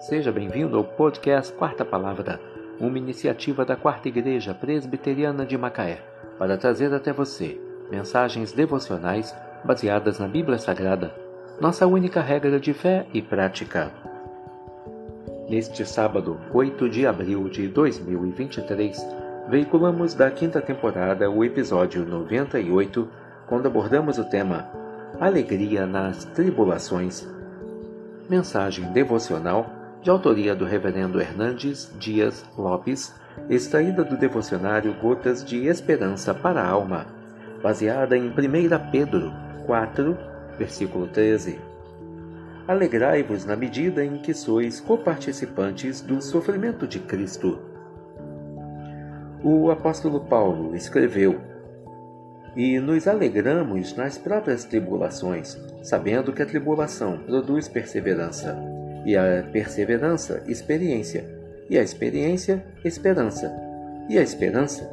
Seja bem-vindo ao podcast Quarta Palavra, uma iniciativa da Quarta Igreja Presbiteriana de Macaé, para trazer até você mensagens devocionais baseadas na Bíblia Sagrada, nossa única regra de fé e prática. Neste sábado, 8 de abril de 2023, veiculamos da quinta temporada o episódio 98, quando abordamos o tema Alegria nas Tribulações. Mensagem devocional de autoria do Reverendo Hernandes Dias Lopes, extraída do devocionário Gotas de Esperança para a Alma, baseada em 1 Pedro 4, versículo 13. Alegrai-vos na medida em que sois coparticipantes do sofrimento de Cristo. O apóstolo Paulo escreveu: E nos alegramos nas próprias tribulações, sabendo que a tribulação produz perseverança e a perseverança, experiência, e a experiência, esperança, e a esperança.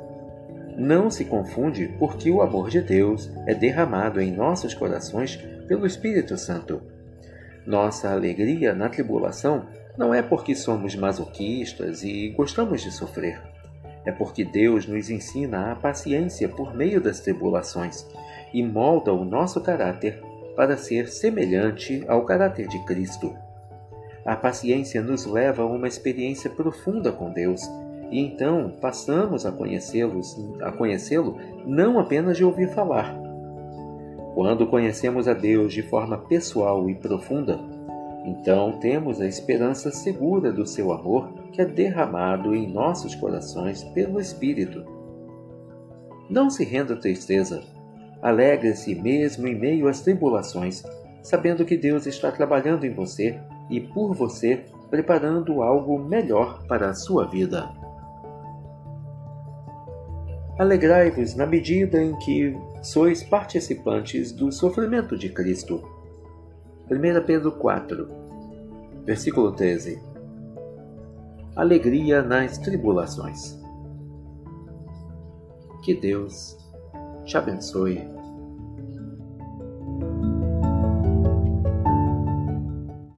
Não se confunde, porque o amor de Deus é derramado em nossos corações pelo Espírito Santo. Nossa alegria na tribulação não é porque somos masoquistas e gostamos de sofrer. É porque Deus nos ensina a paciência por meio das tribulações e molda o nosso caráter para ser semelhante ao caráter de Cristo. A paciência nos leva a uma experiência profunda com Deus, e então passamos a conhecê-lo, a conhecê-lo não apenas de ouvir falar. Quando conhecemos a Deus de forma pessoal e profunda, então temos a esperança segura do seu amor que é derramado em nossos corações pelo Espírito. Não se renda à tristeza. Alegre-se mesmo em meio às tribulações, sabendo que Deus está trabalhando em você e por você, preparando algo melhor para a sua vida. Alegrai-vos na medida em que sois participantes do sofrimento de Cristo. 1 Pedro 4, versículo 13. Alegria nas tribulações. Que Deus te abençoe